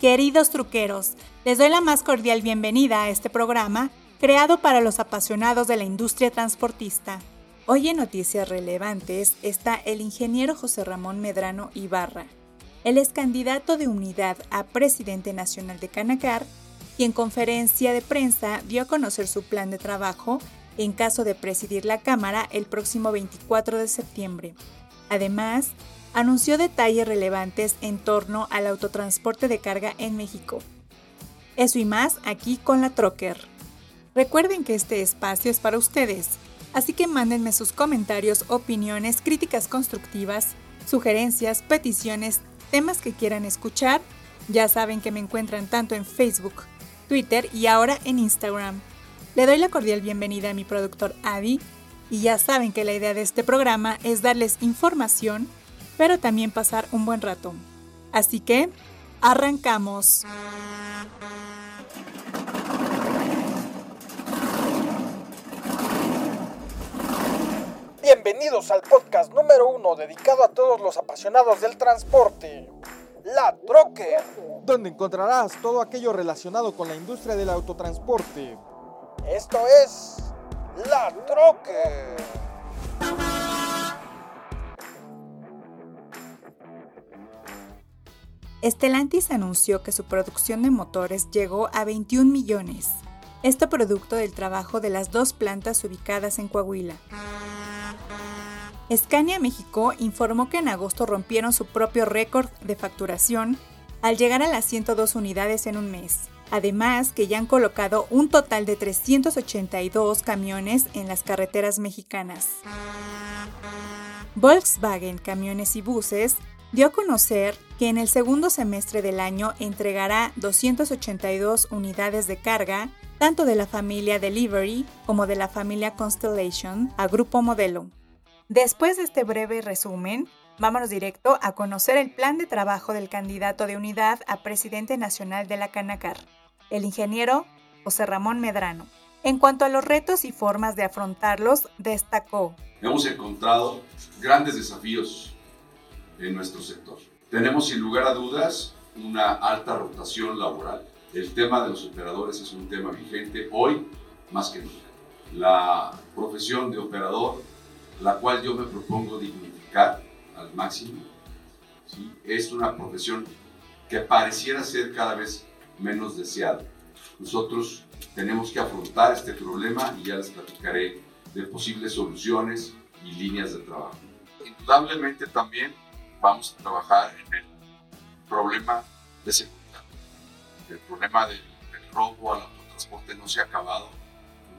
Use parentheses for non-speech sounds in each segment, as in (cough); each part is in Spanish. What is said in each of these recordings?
Queridos truqueros, les doy la más cordial bienvenida a este programa creado para los apasionados de la industria transportista. Hoy en Noticias Relevantes está el ingeniero José Ramón Medrano Ibarra. Él es candidato de unidad a presidente nacional de Canacar y en conferencia de prensa dio a conocer su plan de trabajo en caso de presidir la Cámara el próximo 24 de septiembre. Además, anunció detalles relevantes en torno al autotransporte de carga en México. Eso y más aquí con la Trocker. Recuerden que este espacio es para ustedes, así que mándenme sus comentarios, opiniones, críticas constructivas, sugerencias, peticiones, temas que quieran escuchar. Ya saben que me encuentran tanto en Facebook, Twitter y ahora en Instagram. Le doy la cordial bienvenida a mi productor Adi y ya saben que la idea de este programa es darles información, pero también pasar un buen rato. Así que, arrancamos. Bienvenidos al podcast número uno dedicado a todos los apasionados del transporte. La Troque, donde encontrarás todo aquello relacionado con la industria del autotransporte esto es La Troque. Estelantis anunció que su producción de motores llegó a 21 millones. Esto producto del trabajo de las dos plantas ubicadas en Coahuila. Scania México informó que en agosto rompieron su propio récord de facturación al llegar a las 102 unidades en un mes. Además, que ya han colocado un total de 382 camiones en las carreteras mexicanas. Volkswagen Camiones y Buses dio a conocer que en el segundo semestre del año entregará 282 unidades de carga, tanto de la familia Delivery como de la familia Constellation, a Grupo Modelo. Después de este breve resumen, vámonos directo a conocer el plan de trabajo del candidato de unidad a presidente nacional de la Canacar el ingeniero José Ramón Medrano. En cuanto a los retos y formas de afrontarlos, destacó. Hemos encontrado grandes desafíos en nuestro sector. Tenemos sin lugar a dudas una alta rotación laboral. El tema de los operadores es un tema vigente hoy más que nunca. La profesión de operador, la cual yo me propongo dignificar al máximo, ¿sí? es una profesión que pareciera ser cada vez menos deseado. Nosotros tenemos que afrontar este problema y ya les platicaré de posibles soluciones y líneas de trabajo. Indudablemente también vamos a trabajar en el problema de seguridad. El problema del, robo al autotransporte no se ha acabado,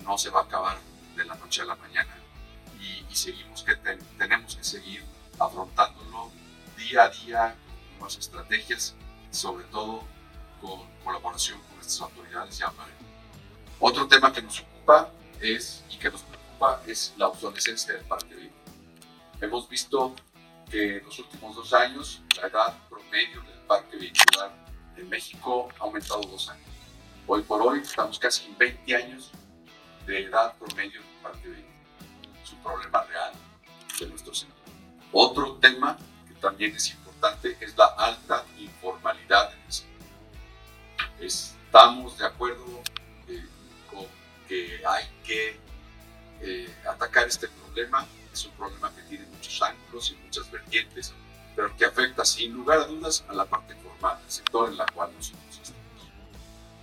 no se va a acabar de la noche a la mañana y, seguimos que tenemos que seguir afrontándolo día a día con nuevas estrategias, sobre todo con colaboración con estas autoridades ya Otro tema que nos ocupa es, y que nos preocupa es la obsolescencia del parque vehicular. Hemos visto que los últimos dos años la edad promedio del parque vehicular en México ha aumentado dos años. Hoy por hoy estamos casi en 20 años de edad promedio del parque vehicular. Es un problema real de nuestro sector. Otro tema que también es importante es la alta informalidad en el sector estamos de acuerdo eh, con que hay que eh, atacar este problema. Es un problema que tiene muchos ángulos y muchas vertientes, pero que afecta sin lugar a dudas a la parte formal, el sector en la cual nosotros estamos.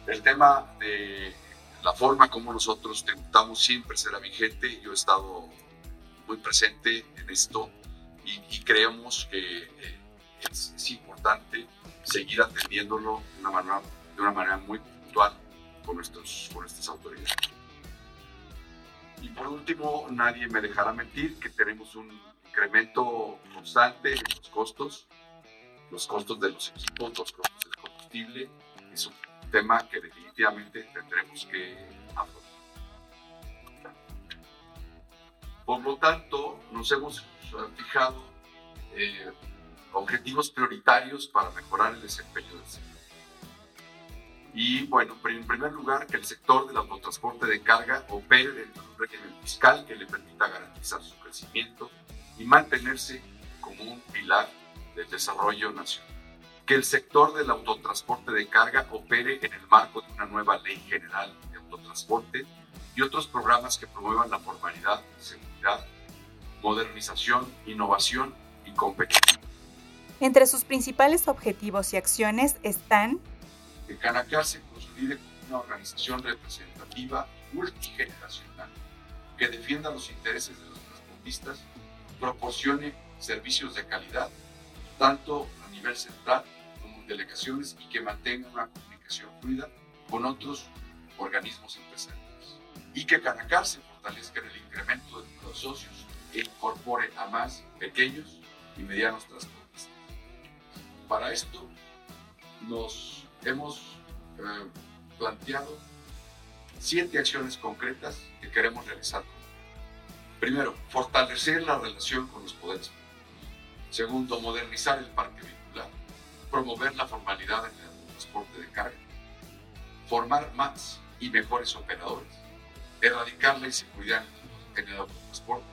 El tema de la forma como nosotros tributamos siempre será vigente. Yo he estado muy presente en esto y, creemos que eh, es, es importante seguir atendiéndolo de una manera de una manera muy puntual con, nuestros, con nuestras autoridades. Y por último, nadie me dejará mentir que tenemos un incremento constante en los costos, los costos de los equipos, los costos del combustible. Es un tema que definitivamente tendremos que afrontar. Por lo tanto, nos hemos fijado eh, objetivos prioritarios para mejorar el desempeño del sector. Y bueno, en primer lugar, que el sector del autotransporte de carga opere dentro de un régimen fiscal que le permita garantizar su crecimiento y mantenerse como un pilar del desarrollo nacional. que el sector del autotransporte de carga opere en el marco de una nueva ley general de autotransporte y otros programas que promuevan la formalidad, seguridad, modernización, innovación y competitividad. Entre sus principales objetivos y acciones están que Canacar se consolide como una organización representativa multigeneracional que defienda los intereses de los transportistas, proporcione servicios de calidad, tanto a nivel central como en delegaciones y que mantenga una comunicación fluida con otros organismos empresariales. Y que Canacar se fortalezca en el incremento de los socios e incorpore a más pequeños y medianos transportistas. Para esto nos hemos eh, planteado siete acciones concretas que queremos realizar. Primero, fortalecer la relación con los poderes públicos. Segundo, modernizar el parque vehicular. Promover la formalidad en el transporte de carga. Formar más y mejores operadores. Erradicar la inseguridad en el autotransporte.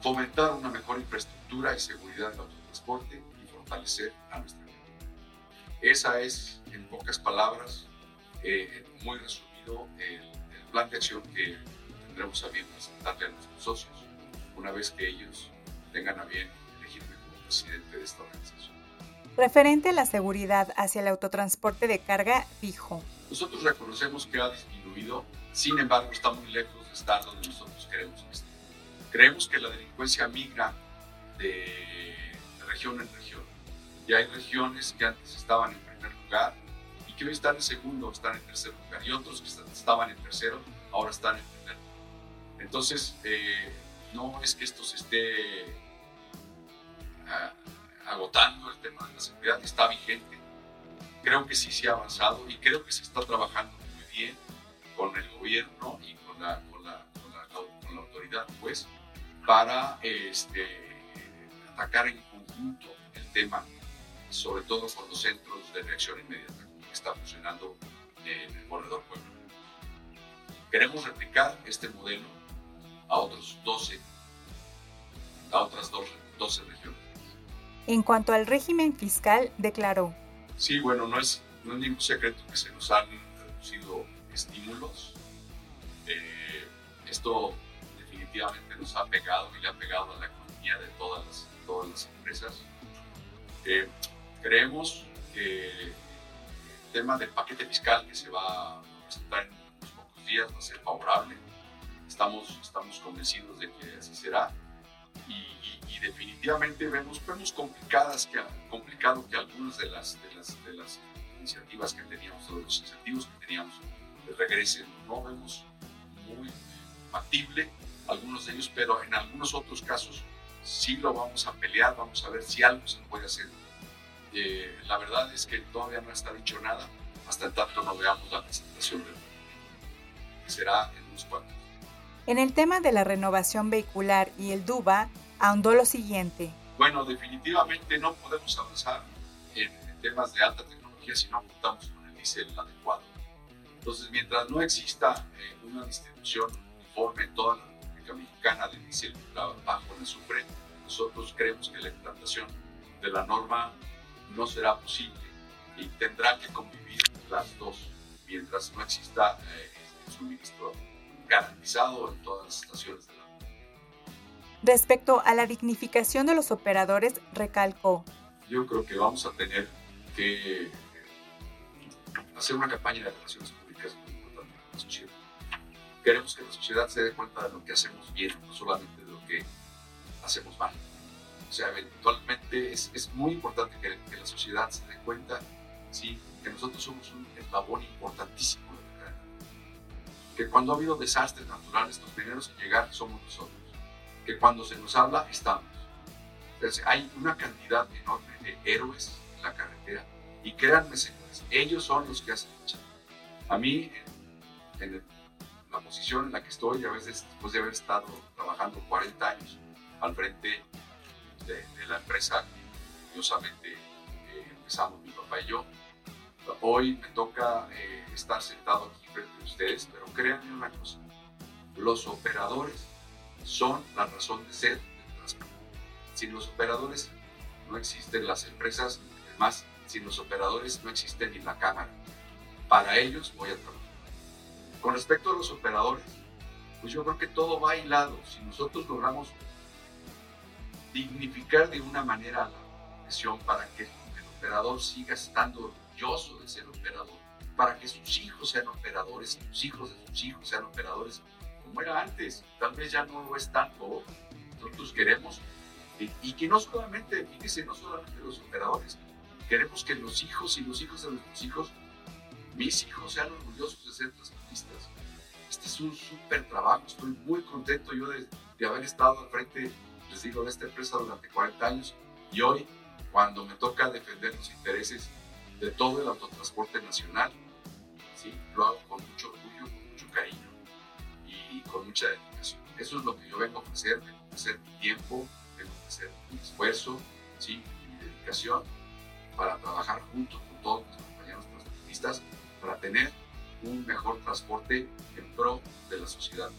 Fomentar una mejor infraestructura y seguridad del autotransporte y fortalecer a nuestra esa es, en pocas palabras, eh, muy resumido, el, plan de acción que tendremos a bien presentarle a nuestros socios una vez que ellos tengan a bien elegirme como presidente de esta organización. Referente a la seguridad hacia el autotransporte de carga, dijo. Nosotros reconocemos que ha disminuido, sin embargo está muy lejos de estar donde nosotros queremos que esté. Creemos que la delincuencia migra de región en región y hay regiones que antes estaban en primer lugar y que hoy están en segundo, están en tercer lugar. Y otros que estaban en tercero, ahora están en primer lugar. Entonces, eh, no es que esto se esté ah, agotando el tema de la seguridad, está vigente. Creo que sí se ha avanzado y creo que se está trabajando muy bien con el gobierno y con la, con la, con la, autoridad, pues, para este, atacar en conjunto el tema sobre todo con los centros de reacción inmediata, que está funcionando en el corredor Puebla. Queremos replicar este modelo a otros 12, a otras 12 regiones. En cuanto al régimen fiscal, declaró. Sí, bueno, no es, no es ningún secreto que se nos han reducido estímulos. Eh, esto definitivamente nos ha pegado y le ha pegado a la economía de todas las, todas las empresas. Eh, Creemos que el tema del paquete fiscal que se va a presentar en unos pocos días va a ser favorable. Estamos, estamos convencidos de que así será. Y, definitivamente vemos, vemos complicadas que, complicado que algunas de las, de las, de las iniciativas que teníamos, de los incentivos que teníamos, regresen. No vemos muy factible algunos de ellos, pero en algunos otros casos sí lo vamos a pelear, vamos a ver si algo se puede hacer eh, la verdad es que todavía no está dicho nada hasta tanto no veamos la presentación del que será en unos cuantos. En el tema de la renovación vehicular y el DUBA, ahondó lo siguiente. Bueno, definitivamente no podemos avanzar en, temas de alta tecnología si no contamos con el diésel adecuado. Entonces, mientras no exista eh, una distribución uniforme en toda la República Mexicana de diésel bajo el azufre, nosotros creemos que la implantación de la norma no será posible y tendrán que convivir las dos mientras no exista eh, el suministro garantizado en todas las estaciones de la Respecto a la dignificación de los operadores, recalcó. Yo creo que vamos a tener que hacer una campaña de relaciones públicas muy importante con la sociedad. Queremos que la sociedad se dé cuenta de lo que hacemos bien, no solamente de lo que hacemos mal. O sea, eventualmente es, es muy importante que, que, la sociedad se dé cuenta ¿sí? que nosotros somos un eslabón importantísimo de la cadena. Que cuando ha habido desastres naturales, los primeros en llegar somos nosotros. Que cuando se nos habla, estamos. Entonces, hay una cantidad enorme de héroes en la carretera. Y créanme, señores, ellos son los que hacen la A mí, en, en la posición en la que estoy, a veces después de haber estado trabajando 40 años al frente de, la empresa curiosamente eh, empezamos mi papá y yo. Hoy me toca eh, estar sentado aquí frente a ustedes, pero créanme una cosa, los operadores son la razón de ser del transporte. Sin los operadores no existen las empresas, además sin los operadores no existe ni la cámara. Para ellos voy a trabajar. Con respecto a los operadores, pues yo creo que todo va hilado. Si nosotros logramos dignificar de una manera la profesión para que el operador siga estando orgulloso de ser operador, para que sus hijos sean operadores y los hijos de sus hijos sean operadores, como era antes, tal vez ya no lo es tanto. Nosotros queremos, y, que no solamente, fíjese, no solamente los operadores, queremos que los hijos y los hijos de nuestros hijos, mis hijos sean orgullosos de ser transportistas. Este es un súper trabajo, estoy muy contento yo de, de haber estado al frente les digo, de esta empresa durante 40 años y hoy, cuando me toca defender los intereses de todo el autotransporte nacional, ¿sí? lo hago con mucho orgullo, con mucho cariño y con mucha dedicación. Eso es lo que yo vengo a ofrecer, vengo a ofrecer mi tiempo, vengo a ofrecer mi esfuerzo, ¿sí? mi dedicación para trabajar junto con todos mis compañeros transportistas para tener un mejor transporte en pro de la sociedad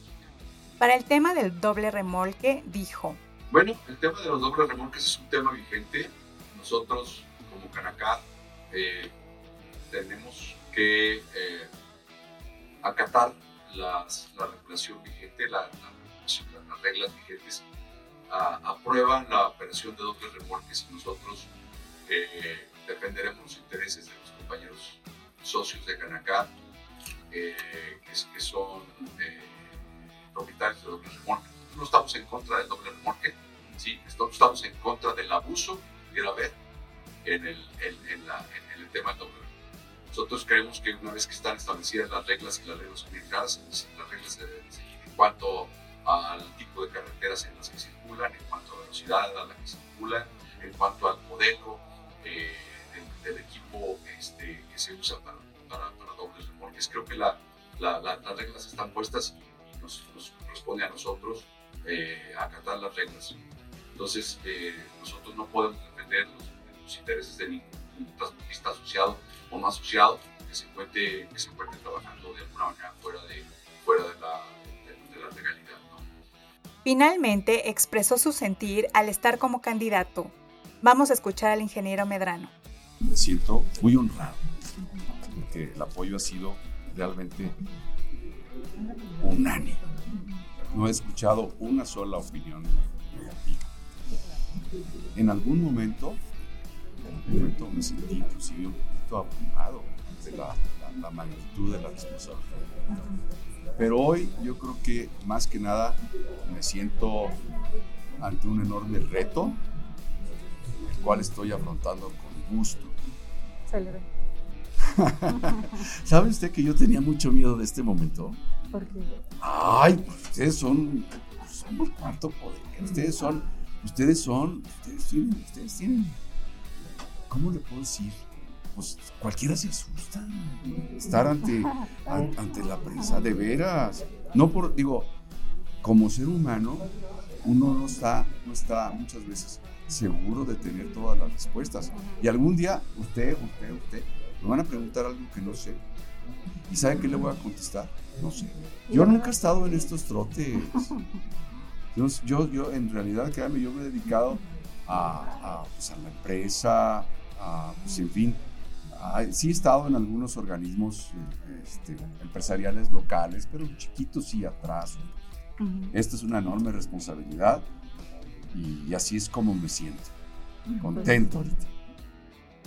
Para el tema del doble remolque, dijo, bueno, el tema de los dobles remolques es un tema vigente. Nosotros, como Canacar, eh, tenemos que eh, acatar la regulación vigente, las reglas vigentes. aprueban la operación de dobles remolques y nosotros eh, defenderemos los intereses de los compañeros socios de Canacar, que, que, son propietarios de dobles remolques no estamos en contra del doble remolque, ¿sí? estamos en contra del abuso que pudiera haber en el, en, la, en el tema del doble Nosotros creemos que una vez que están establecidas las reglas y las reglas unificadas, las reglas en cuanto al tipo de carreteras en las que circulan, en cuanto a la velocidad a la que circulan, en cuanto al modelo eh, del, equipo este, que se usa para, para, dobles remolques. Creo que la, las reglas están puestas y nos, nos corresponde a nosotros eh, acatar las reglas. Entonces, eh, nosotros no podemos defender los, intereses de ningún transportista asociado o no asociado que se encuentre, que se encuentre trabajando de alguna manera fuera de, fuera de, la, de, la legalidad. Finalmente, expresó su sentir al estar como candidato. Vamos a escuchar al ingeniero Medrano. Me siento muy honrado porque el apoyo ha sido realmente unánime no he escuchado una sola opinión negativa. En algún momento, en algún momento me sentí inclusive un poquito abrumado de la, magnitud de la responsabilidad. Pero hoy yo creo que más que nada me siento ante un enorme reto, el cual estoy afrontando con gusto. (laughs) ¿Sabe usted que yo tenía mucho miedo de este momento? ¿Por qué? Ay, pues ustedes son, son el cuarto poder. Ustedes son, ustedes son, ustedes tienen, ustedes tienen. ¿Cómo le puedo decir? Pues cualquiera se asusta. Estar ante, ante la prensa, de veras. No por, digo, como ser humano, uno no está, no está muchas veces seguro de tener todas las respuestas. Y algún día, usted, usted, usted, me van a preguntar algo que no sé. ¿Y saben qué le voy a contestar? No sé. Yo nunca he estado en estos trotes. (laughs) Yo, yo, en realidad, créanme, yo me he dedicado a, pues, a, la empresa, a, pues, en fin. sí he estado en algunos organismos este, empresariales locales, pero chiquitos y atrás. Esta es una enorme responsabilidad y, así es como me siento. Contento ahorita.